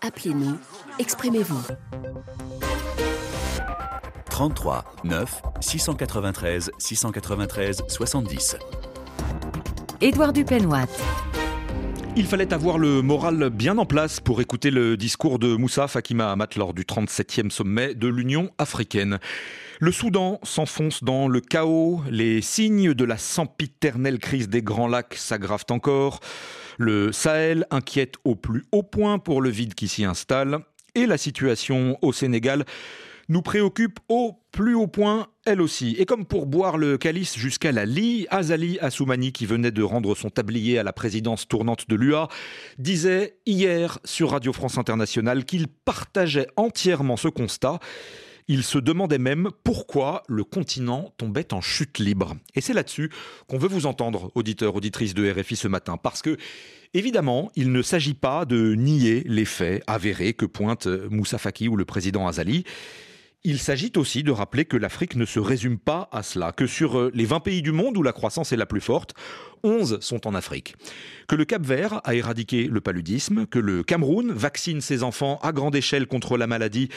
Appelez-nous, exprimez-vous. 33 9 693 693 70. Édouard Dupenoite. Il fallait avoir le moral bien en place pour écouter le discours de Moussa Faki Mahamat lors du 37e sommet de l'Union africaine. Le Soudan s'enfonce dans le chaos, les signes de la sempiternelle crise des Grands Lacs s'aggravent encore, le Sahel inquiète au plus haut point pour le vide qui s'y installe, et la situation au Sénégal nous préoccupe au plus haut point, elle aussi. Et comme pour boire le calice jusqu'à la lie, Azali Assoumani, qui venait de rendre son tablier à la présidence tournante de l'UA, disait hier sur Radio France Internationale qu'il partageait entièrement ce constat. Il se demandait même pourquoi le continent tombait en chute libre. Et c'est là-dessus qu'on veut vous entendre, auditeurs, auditrices de RFI ce matin, parce que Évidemment, il ne s'agit pas de nier les faits avérés que pointe Moussa Faki ou le président Azali. Il s'agit aussi de rappeler que l'Afrique ne se résume pas à cela, que sur euh, les 20 pays du monde où la croissance est la plus forte, 11 sont en Afrique. Que le Cap Vert a éradiqué le paludisme, que le Cameroun vaccine ses enfants à grande échelle contre la maladie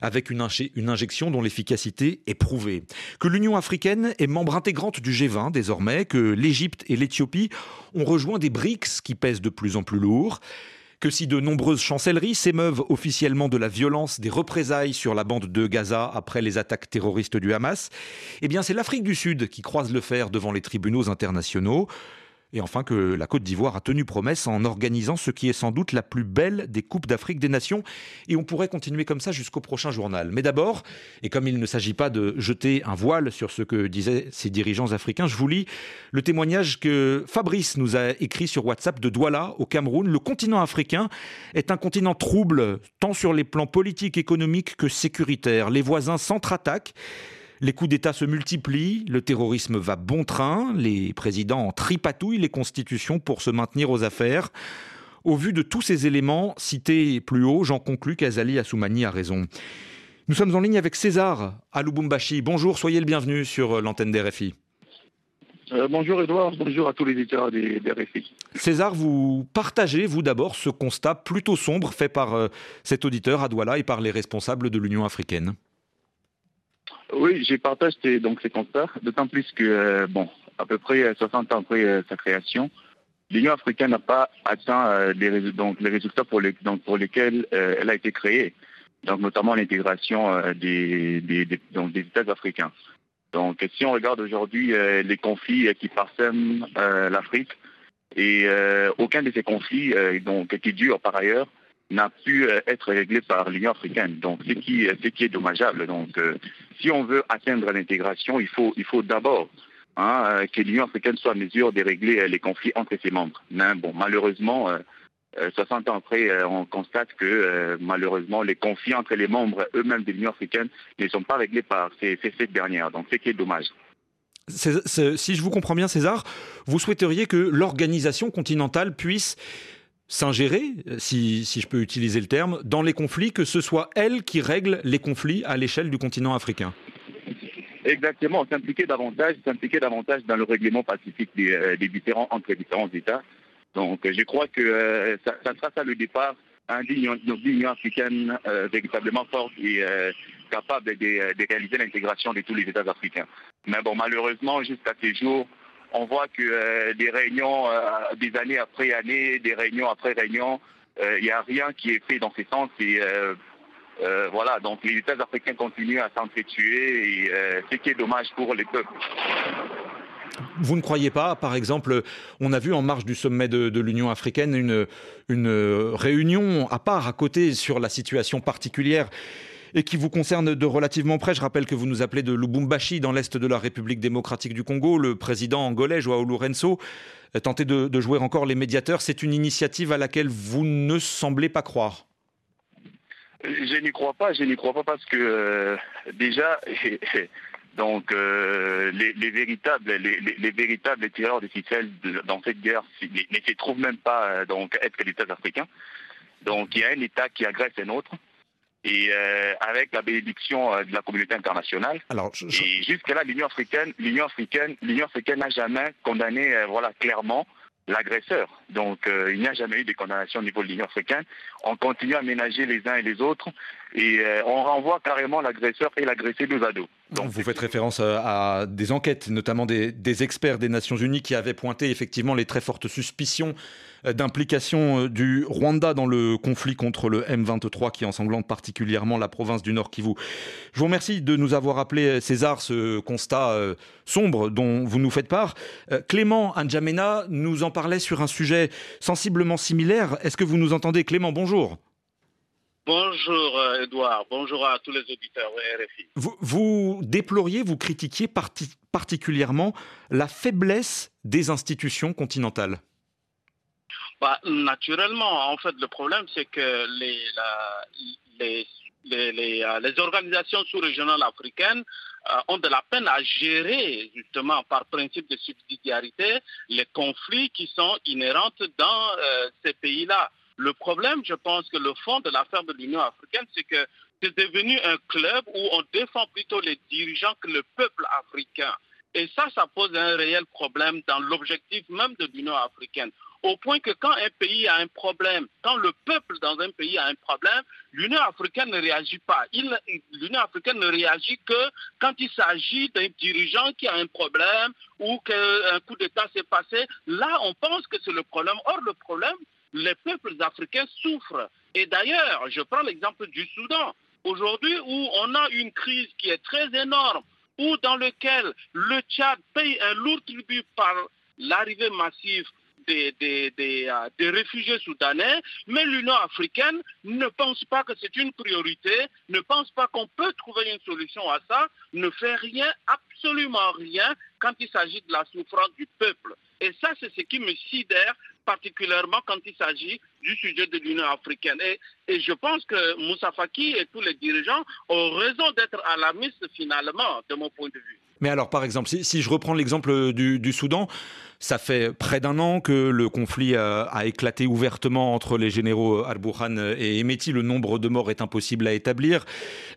avec une, une injection dont l'efficacité est prouvée. Que l'Union africaine est membre intégrante du G20 désormais, que l'Égypte et l'Éthiopie ont rejoint des BRICS qui pèsent de plus en plus lourd que si de nombreuses chancelleries s'émeuvent officiellement de la violence des représailles sur la bande de Gaza après les attaques terroristes du Hamas, eh bien c'est l'Afrique du Sud qui croise le fer devant les tribunaux internationaux. Et enfin que la Côte d'Ivoire a tenu promesse en organisant ce qui est sans doute la plus belle des Coupes d'Afrique des Nations. Et on pourrait continuer comme ça jusqu'au prochain journal. Mais d'abord, et comme il ne s'agit pas de jeter un voile sur ce que disaient ces dirigeants africains, je vous lis le témoignage que Fabrice nous a écrit sur WhatsApp de Douala au Cameroun. Le continent africain est un continent trouble, tant sur les plans politiques, économiques que sécuritaires. Les voisins s'entre-attaquent. Les coups d'État se multiplient, le terrorisme va bon train, les présidents en tripatouillent les constitutions pour se maintenir aux affaires. Au vu de tous ces éléments cités plus haut, j'en conclus qu'Azali Assoumani a raison. Nous sommes en ligne avec César à Lubumbashi. Bonjour, soyez le bienvenu sur l'antenne d'RFI. Euh, bonjour Edouard, bonjour à tous les éditeurs des, RFI. César, vous partagez, vous d'abord, ce constat plutôt sombre fait par euh, cet auditeur à Douala et par les responsables de l'Union africaine oui, j'ai partagé donc ces constats, d'autant plus que, euh, bon, à peu près 60 ans après euh, sa création, l'Union africaine n'a pas atteint euh, les, résultats pour, lesquels elle a été créée, donc notamment l'intégration des, États africains. Donc si on regarde aujourd'hui les conflits qui parsèment l'Afrique, et aucun de ces conflits donc, qui durent par ailleurs n'a pu euh, être réglé par l'Union africaine. Donc, ce qui, ce qui est dommageable. Donc, euh, si on veut atteindre l'intégration, il faut, il faut d'abord hein, euh, que l'Union africaine soit en mesure de régler les conflits entre ses membres. Mais bon, malheureusement, 60 ans après, on constate que malheureusement, les conflits entre les membres eux-mêmes de l'Union africaine ne sont pas réglés par ces, ces, cette dernière. Donc, ce qui est dommage. si je vous comprends bien, César, vous souhaiteriez que l'organisation continentale puisse s'ingérer, si, si, je peux utiliser le terme, dans les conflits, que ce soit elle qui règle les conflits à l'échelle du continent africain. Exactement, s'impliquer davantage, s'impliquer davantage dans le règlement pacifique des, euh, différents entre différents États. Donc, je crois que euh, ça, sera ça le départ d'une union africaine euh, véritablement forte et capable de, de réaliser l'intégration de tous les États africains. Mais bon, malheureusement, jusqu'à ces jours, on voit que euh, des réunions, euh, des années après années, des réunions après réunions, euh, il n'y a rien qui est fait dans ce sens. Et voilà, donc les États africains continuent à s'entretuer, et ce qui est dommage pour les peuples. Vous ne croyez pas, par exemple, on a vu en marge du sommet de, l'Union africaine une réunion à part, à côté, sur la situation particulière et qui vous concerne de relativement près. Je rappelle que vous nous appelez de Lubumbashi, dans l'est de la République démocratique du Congo. Le président angolais, Joao Lourenço, tenté de, de jouer encore les médiateurs. C'est une initiative à laquelle vous ne semblez pas croire. Je n'y crois pas, je n'y crois pas parce que euh, déjà, donc euh, les, véritables, les, véritables tireurs de ficelle dans cette guerre ne se trouvent même pas euh, donc être les États africains. Donc il y a un État qui agresse un autre et euh, avec la bénédiction euh, de la communauté internationale. Alors, Et jusque-là, l'Union africaine, l'Union africaine, l'Union africaine n'a jamais condamné, euh, voilà, clairement l'agresseur. Donc euh, il n'y a jamais eu de condamnation au niveau de l'Union africaine. On continue à ménager les uns et les autres et euh, on renvoie carrément l'agresseur et l'agressé deux à Donc vous faites référence euh, à des enquêtes, notamment des, des, experts des Nations Unies qui avaient pointé effectivement les très fortes suspicions d'implication du Rwanda dans le conflit contre le M23 qui ensanglante particulièrement la province du Nord Kivu. Je vous remercie de nous avoir appelé César ce constat sombre dont vous nous faites part. Clément Anjamena nous en parlait sur un sujet sensiblement similaire. Est-ce que vous nous entendez? Clément, bonjour. Bonjour Edouard, bonjour à tous les auditeurs de RFI. Vous, déploriez, vous critiquiez particulièrement la faiblesse des institutions continentales. Bah, naturellement, en fait, le problème, c'est que les, les, les, euh, les, organisations sous-régionales africaines euh, ont de la peine à gérer, justement, par principe de subsidiarité, les conflits qui sont inhérents dans euh, ces pays-là. Le problème, je pense que le fond de l'affaire de l'Union africaine, c'est que c'est devenu un club où on défend plutôt les dirigeants que le peuple africain. Et ça, ça pose un réel problème dans l'objectif même de l'Union africaine au point que quand un pays a un problème, quand le peuple dans un pays a un problème, l'Union africaine ne réagit pas. L'Union africaine ne réagit que quand il s'agit d'un dirigeant qui a un problème ou qu'un coup d'État s'est passé. Là, on pense que c'est le problème. Or, le problème, les peuples africains souffrent. Et d'ailleurs, je prends l'exemple du Soudan. Aujourd'hui, où on a une crise qui est très énorme, où dans lequel le Tchad paye un lourd tribut par l'arrivée massive des, euh, des, réfugiés soudanais, mais l'Union africaine ne pense pas que c'est une priorité, ne pense pas qu'on peut trouver une solution à ça, ne fait rien, absolument rien, quand il s'agit de la souffrance du peuple. Et ça, c'est ce qui me sidère particulièrement quand il s'agit du sujet de l'Union africaine. Et, je pense que Moussa Faki et tous les dirigeants ont raison d'être à la mise finalement, de mon point de vue. Mais alors, par exemple, si, je reprends l'exemple du, Soudan, ça fait près d'un an que le conflit a, éclaté ouvertement entre les généraux Al-Burhan et Emeti. Le nombre de morts est impossible à établir.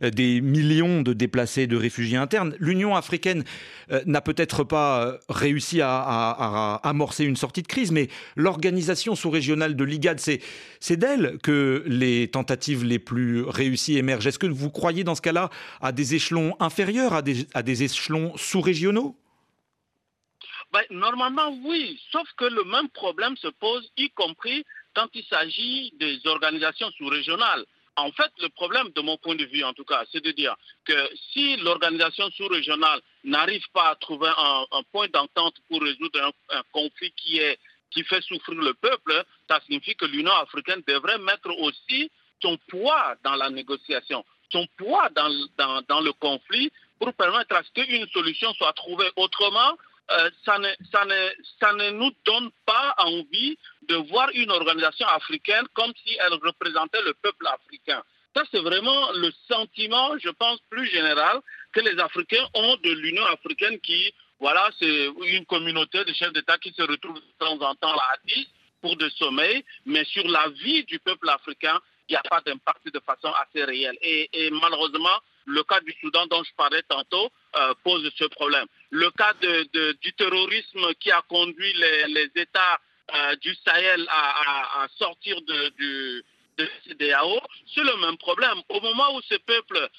Des millions de déplacés, de réfugiés internes. L'Union africaine euh, n'a peut-être pas réussi à, amorcer une sortie de crise, mais l'organisation sous-régionale de l'IGAD, c'est d'elle que les tentatives les plus réussies émergent. Est-ce que vous croyez dans ce cas-là à des échelons inférieurs, à des, à des échelons sous-régionaux? Ben, Normalement, oui, sauf que le même problème se pose, y compris quand il s'agit des organisations sous-régionales. En fait, le problème, de mon point de vue en tout cas, c'est de dire que si l'organisation sous-régionale n'arrive pas à trouver un, point d'entente pour résoudre un, conflit qui, est, qui fait souffrir le peuple, ça signifie que l'Union africaine devrait mettre aussi son poids dans la négociation, son poids dans, dans, dans le conflit pour permettre à ce qu'une solution soit trouvée. Autrement, euh, ça, ne, ça, ne, ça ne nous donne pas envie de voir une organisation africaine comme si elle représentait le peuple africain. Ça, c'est vraiment le sentiment, je pense, plus général que les Africains ont de l'Union africaine qui, voilà, c'est une communauté de chefs d'État qui se retrouvent de temps en temps à 10 pour des sommets, mais sur la vie du peuple africain, il n'y a pas d'impact de façon assez réelle. Et, et malheureusement, le cas du Soudan dont je parlais tantôt euh, pose ce problème. Le cas du terrorisme qui a conduit les, États euh, du Sahel à, sortir de, du, de CDAO, c'est le même problème. Au moment où ce peuple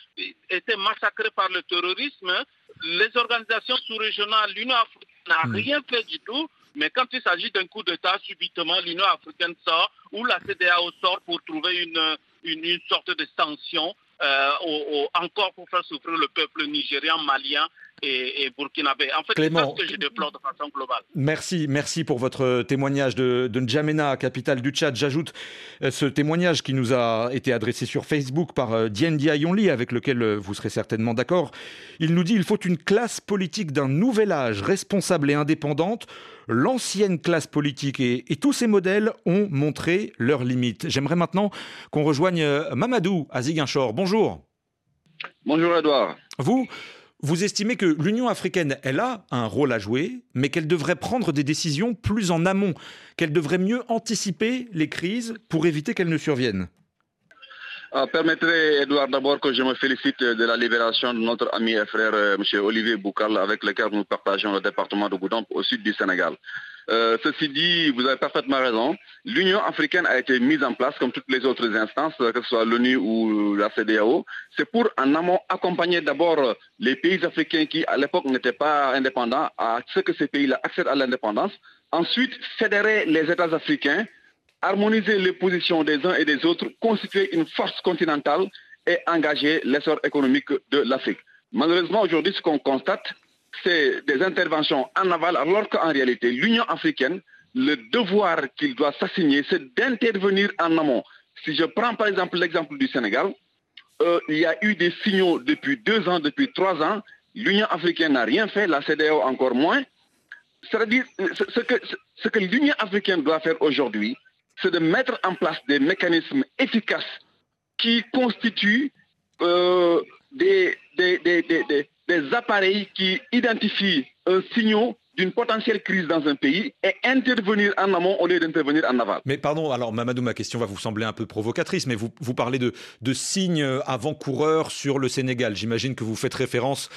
était massacré par le terrorisme, les organisations sous-régionales, l'Union africaine n'a hmm. rien fait du tout. Mais quand il s'agit d'un coup d'État, subitement, l'Union africaine sort ou la CDAO sort pour trouver une, une, une sorte de sanction euh, encore pour faire souffrir le peuple nigérian, malien et, burkinabé. En fait, c'est ce que je déplore de façon globale. Merci, merci pour votre témoignage de, de N'Djamena, capitale du Tchad. J'ajoute euh, ce témoignage qui nous a été adressé sur Facebook par euh, Diane Diayonli, avec lequel vous serez certainement d'accord. Il nous dit il faut une classe politique d'un nouvel âge, responsable et indépendante l'ancienne classe politique et, tous ces modèles ont montré leurs limites. J'aimerais maintenant qu'on rejoigne euh, Mamadou à Ziguinchor. Bonjour. Bonjour Edouard. Vous, vous estimez que l'Union africaine, elle a un rôle à jouer, mais qu'elle devrait prendre des décisions plus en amont, qu'elle devrait mieux anticiper les crises pour éviter qu'elles ne surviennent? Ah, permettez, Edouard, d'abord que je me félicite de la libération de notre ami et frère, euh, M. Olivier Boukal, avec lequel nous partageons le département de Goudamp au sud du Sénégal. Euh, ceci dit, vous avez parfaitement raison. L'Union africaine a été mise en place comme toutes les autres instances, que ce soit l'ONU ou la CDAO. C'est pour en amont accompagner d'abord les pays africains qui à l'époque n'étaient pas indépendants à ce que ces pays-là accèdent à l'indépendance. Ensuite, fédérer les États africains, harmoniser les positions des uns et des autres, constituer une force continentale et engager l'essor économique de l'Afrique. Malheureusement, aujourd'hui, ce qu'on constate, c'est des interventions en aval, alors qu'en réalité, l'Union africaine, le devoir qu'il doit s'assigner, c'est d'intervenir en amont. Si je prends par exemple l'exemple du Sénégal, euh, il y a eu des signaux depuis deux ans, depuis trois ans. L'Union africaine n'a rien fait, la CDAO encore moins. C'est-à-dire, ce que, l'Union africaine doit faire aujourd'hui, c'est de mettre en place des mécanismes efficaces qui constituent euh, des, appareils qui identifient un signal d'une potentielle crise dans un pays et intervenir en amont au lieu d'intervenir en aval. Mais pardon, alors Mamadou, ma question va vous sembler un peu provocatrice, mais vous, parlez de, signes avant-coureurs sur le Sénégal. J'imagine que vous faites référence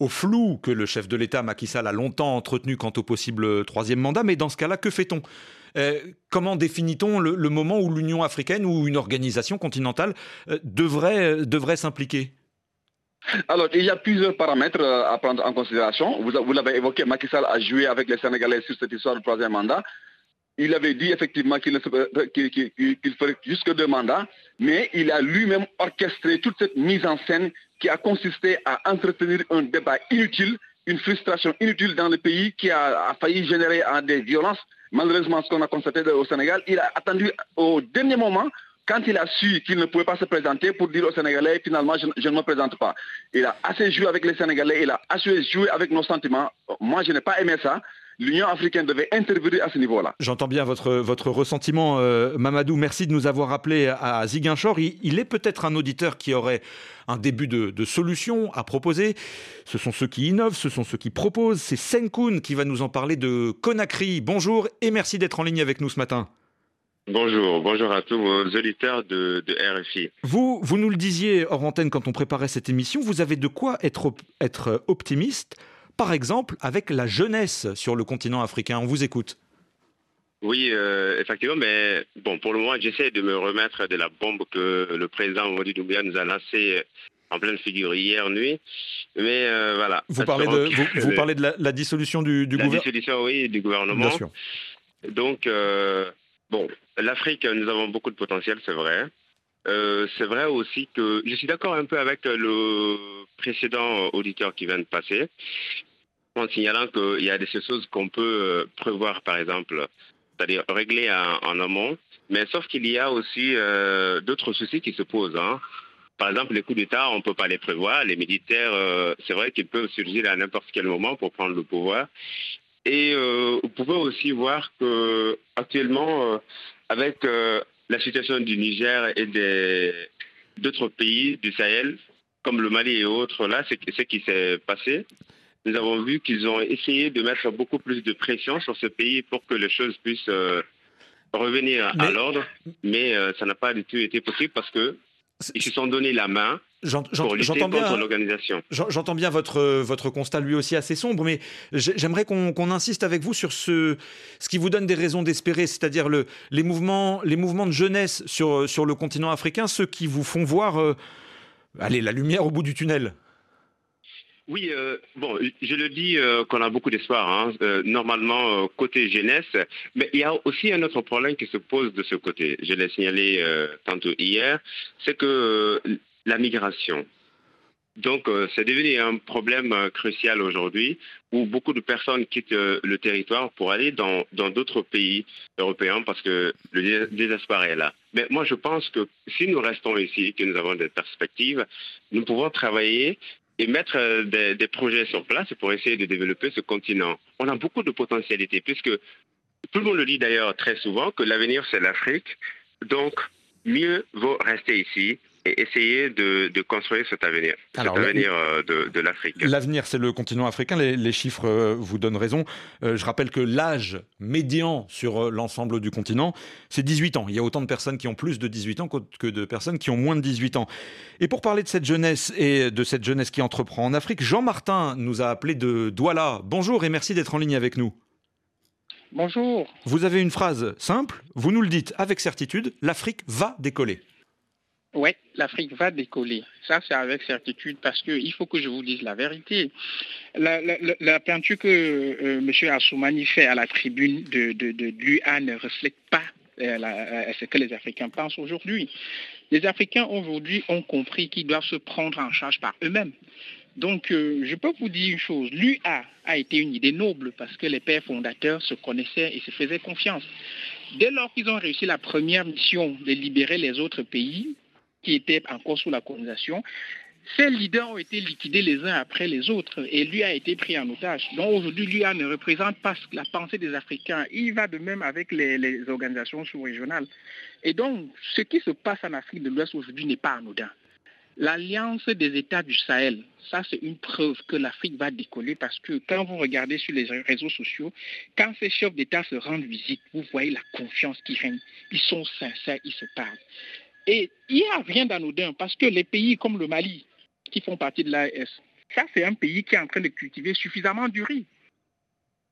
au flou que le chef de l'État Macky Sall a longtemps entretenu quant au possible troisième mandat. Mais dans ce cas-là, que fait-on? Euh, Comment définit-on le, moment où l'Union africaine ou une organisation continentale euh, devrait, devrait s'impliquer? Alors, il y a plusieurs paramètres euh, à prendre en considération. Vous, l'avez évoqué, Macky Sall a joué avec les Sénégalais sur cette histoire du troisième mandat. Il avait dit effectivement qu'il ferait jusque deux mandats, mais il a lui-même orchestré toute cette mise en scène qui a consisté à entretenir un débat inutile, une frustration inutile dans le pays qui a, failli générer des violences. Malheureusement, ce qu'on a constaté au Sénégal, il a attendu au dernier moment quand il a su qu'il ne pouvait pas se présenter pour dire aux Sénégalais, finalement, je, ne me présente pas. Il a assez joué avec les Sénégalais, il a assez joué avec nos sentiments. Moi, je n'ai pas aimé ça. L'Union africaine devait intervenir à ce niveau-là. J'entends bien votre, ressentiment, euh, Mamadou. Merci de nous avoir appelé à Ziguinchor. Il, est peut-être un auditeur qui aurait un début de, de, solution à proposer. Ce sont ceux qui innovent, ce sont ceux qui proposent. C'est Senkoun qui va nous en parler de Conakry. Bonjour et merci d'être en ligne avec nous ce matin. Bonjour, bonjour à tous vos auditeurs de, RFI. Vous, vous nous le disiez hors antenne quand on préparait cette émission, vous avez de quoi être, être optimiste, par exemple avec la jeunesse sur le continent africain. On vous écoute. Oui, euh, effectivement, mais bon, pour le moment, j'essaie de me remettre de la bombe que le président Modi Doumbia nous a lancée en pleine figure hier nuit. Mais euh, voilà. Vous parlez, de, vous, parlez de la, dissolution du, du gouvernement La dissolution, oui, du gouvernement. Bien sûr. Donc, euh, Bon, l'Afrique, nous avons beaucoup de potentiel, c'est vrai. Euh, c'est vrai aussi que je suis d'accord un peu avec le précédent auditeur qui vient de passer, en signalant qu'il y a des choses qu'on peut euh, prévoir, par exemple, c'est-à-dire régler en, amont, mais sauf qu'il y a aussi euh, d'autres soucis qui se posent. Hein. Par exemple, les coups d'État, on ne peut pas les prévoir. Les militaires, c'est vrai qu'ils peuvent surgir à n'importe quel moment pour prendre le pouvoir. Et euh, vous pouvez aussi voir que actuellement, euh, avec euh, la situation du Niger et d'autres pays du Sahel, comme le Mali et autres, là, c'est ce qui s'est passé. Nous avons vu qu'ils ont essayé de mettre beaucoup plus de pression sur ce pays pour que les choses puissent revenir à l'ordre, mais ça n'a pas du tout été possible parce que ils se sont donné la main J'entends bien votre, votre constat, lui aussi assez sombre, mais j'aimerais qu'on insiste avec vous sur ce, ce qui vous donne des raisons d'espérer, c'est-à-dire le, les, mouvements, les mouvements de jeunesse sur, sur le continent africain, ceux qui vous font voir euh, allez, la lumière au bout du tunnel. Oui, euh, bon, je le dis euh, qu'on a beaucoup d'espoir, hein, euh, normalement côté jeunesse, mais il y a aussi un autre problème qui se pose de ce côté. Je l'ai signalé tantôt hier, c'est que la migration. Donc, c'est devenu un problème crucial aujourd'hui où beaucoup de personnes quittent le territoire pour aller dans d'autres pays européens parce que le désespoir est là. Mais moi, je pense que si nous restons ici, que nous avons des perspectives, nous pouvons travailler et mettre euh, des, projets sur place pour essayer de développer ce continent. On a beaucoup de potentialités, puisque tout le monde le dit d'ailleurs très souvent que l'avenir c'est l'Afrique. Donc, mieux vaut rester ici et essayer de, construire cet avenir, cet avenir euh, de, l'Afrique. L'avenir, c'est le continent africain. Les, chiffres euh, vous donnent raison. Euh, je rappelle que l'âge médian sur l'ensemble du continent, c'est 18 ans. Il y a autant de personnes qui ont plus de 18 ans que de personnes qui ont moins de 18 ans. Et pour parler de cette jeunesse et de cette jeunesse qui entreprend en Afrique, Jean Martin nous a appelé de Douala. Bonjour et merci d'être en ligne avec nous. Bonjour. Vous avez une phrase simple, vous nous le dites avec certitude, l'Afrique va décoller. Oui, l'Afrique va décoller. Ça, c'est avec certitude parce qu'il faut que je vous dise la vérité. La, peinture que euh, M. Assoumani fait à la tribune de, de, l'UA ne reflète pas euh, euh, ce que les Africains pensent aujourd'hui. Les Africains aujourd'hui ont compris qu'ils doivent se prendre en charge par eux-mêmes. Donc, je peux vous dire une chose, l'UA a été une idée noble parce que les pères fondateurs se connaissaient et se faisaient confiance. Dès lors qu'ils ont réussi la première mission de libérer les autres pays, qui étaient encore sous la colonisation, ces leaders ont été liquidés les uns après les autres et lui a été pris en otage. Donc aujourd'hui, lui ne représente pas la pensée des Africains. Il va de même avec les organisations sous-régionales. Et donc, ce qui se passe en Afrique de l'Ouest aujourd'hui n'est pas anodin. L'alliance des États du Sahel, ça c'est une preuve que l'Afrique va décoller parce que quand vous regardez sur les réseaux sociaux, quand ces chefs d'État se rendent visite, vous voyez la confiance qui règne. Ils sont sincères, ils se parlent. Et il n'y a rien d'anodin parce que les pays comme le Mali, qui font partie de l'AES, ça c'est un pays qui est en train de cultiver suffisamment du riz.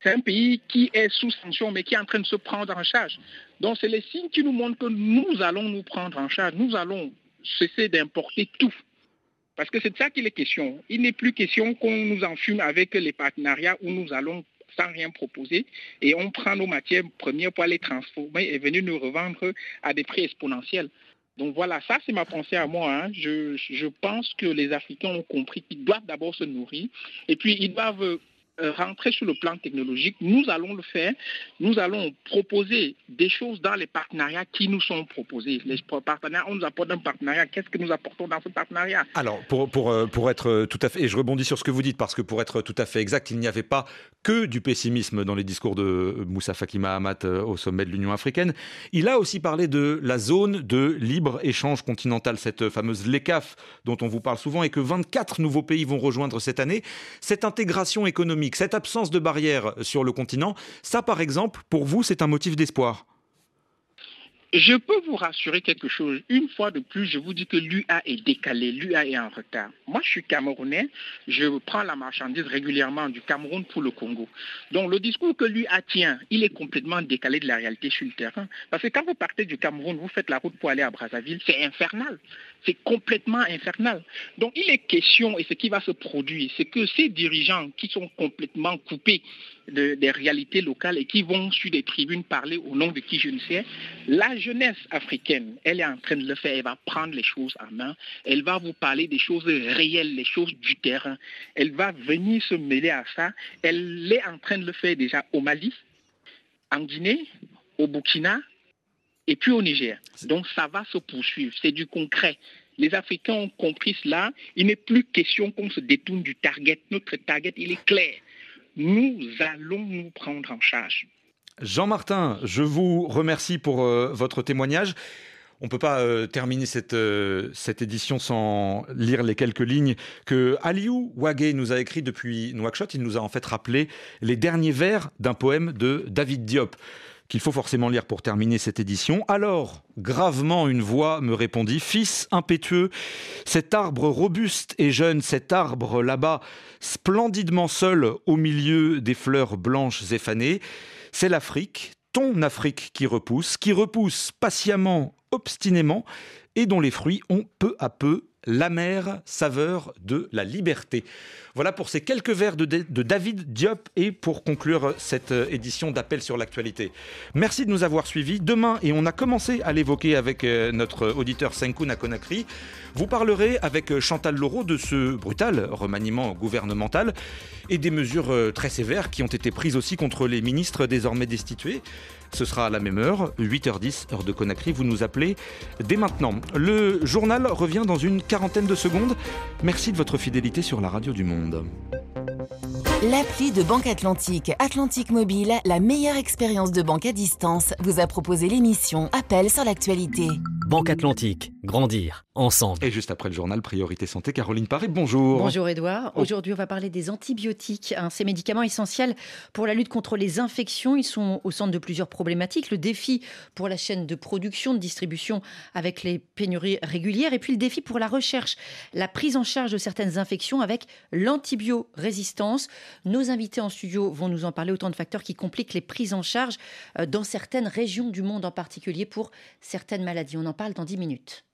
C'est un pays qui est sous sanction, mais qui est en train de se prendre en charge. Donc, c'est les signes qui nous montrent que nous allons nous prendre en charge. Nous allons cesser d'importer tout. Parce que c'est de ça qu'il est question. Il n'est plus question qu'on nous enfume avec les partenariats où nous allons sans rien proposer et on prend nos matières premières pour les transformer et venir nous revendre à des prix exponentiels. Donc voilà, ça c'est ma pensée à moi. Hein. Je, pense que les Africains ont compris qu'ils doivent d'abord se nourrir et puis ils doivent euh, rentrer sur le plan technologique, nous allons le faire. Nous allons proposer des choses dans les partenariats qui nous sont proposés. Les partenaires, on nous apporte un partenariat. Qu'est-ce que nous apportons dans ce partenariat? Alors, pour, pour, euh, pour être tout à fait, et je rebondis sur ce que vous dites, parce que pour être tout à fait exact, il n'y avait pas que du pessimisme dans les discours de Moussa Faki Mahamat euh, au sommet de l'Union africaine. Il a aussi parlé de la zone de libre-échange continental, cette fameuse LECAF dont on vous parle souvent, et que 24 nouveaux pays vont rejoindre cette année. Cette intégration économique cette absence de barrières sur le continent, ça par exemple, pour vous, c'est un motif d'espoir je peux vous rassurer quelque chose. Une fois de plus, je vous dis que l'UA est décalé, l'UA est en retard. Moi, je suis camerounais, je prends la marchandise régulièrement du Cameroun pour le Congo. Donc, le discours que l'UA tient, il est complètement décalé de la réalité sur le terrain. Parce que quand vous partez du Cameroun, vous faites la route pour aller à Brazzaville, c'est infernal. C'est complètement infernal. Donc, il est question, et ce qui va se produire, c'est que ces dirigeants qui sont complètement coupés des réalités locales et qui vont sur des tribunes parler au nom de qui je ne sais, la jeunesse africaine, elle est en train de le faire, elle va prendre les choses en main, elle va vous parler des choses réelles, les choses du terrain, elle va venir se mêler à ça, elle est en train de le faire déjà au Mali, en Guinée, au Burkina et puis au Niger. Donc ça va se poursuivre, c'est du concret. Les Africains ont compris cela. Il n'est plus question qu'on se détourne du target. Notre target, il est clair nous allons nous prendre en charge. Jean-Martin, je vous remercie pour euh, votre témoignage. On ne peut pas euh, terminer cette, euh, cette édition sans lire les quelques lignes que Aliou Wagé nous a écrit depuis Nouakchott. Il nous a en fait rappelé les derniers vers d'un poème de David Diop qu'il faut forcément lire pour terminer cette édition. Alors, gravement, une voix me répondit Fils impétueux, cet arbre robuste et jeune, cet arbre là-bas, splendidement seul au milieu des fleurs blanches effanées, c'est l'Afrique, ton Afrique qui repousse, qui repousse patiemment, obstinément, et dont les fruits ont peu à peu l'amère saveur de la liberté. Voilà pour ces quelques vers de, David Diop et pour conclure cette euh, édition d'Appel sur l'actualité. Merci de nous avoir suivis. Demain, et on a commencé à l'évoquer avec euh, notre auditeur Senkoun à Conakry, vous parlerez avec euh, Chantal Laureau de ce brutal remaniement gouvernemental et des mesures très sévères qui ont été prises aussi contre les ministres désormais destitués. Ce sera à la même heure, 8h10, heure de Conakry. Vous nous appelez dès maintenant. Le journal revient dans une quarantaine de secondes. Merci de votre fidélité sur la radio du Monde. L'appli de Banque Atlantique, Atlantique Mobile, la meilleure expérience de banque à distance, vous a proposé l'émission Appel sur l'actualité. Banque Atlantique grandir ensemble. Et juste après le journal Priorité Santé, Caroline Paré, bonjour. Bonjour Edouard. Oh. Aujourd'hui, on va parler des antibiotiques, hein, ces médicaments essentiels pour la lutte contre les infections. Ils sont au centre de plusieurs problématiques. Le défi pour la chaîne de production, de distribution avec les pénuries régulières et puis le défi pour la recherche, la prise en charge de certaines infections avec l'antibiorésistance. Nos invités en studio vont nous en parler, autant de facteurs qui compliquent les prises en charge euh, dans certaines régions du monde en particulier pour certaines maladies. On en parle dans 10 minutes.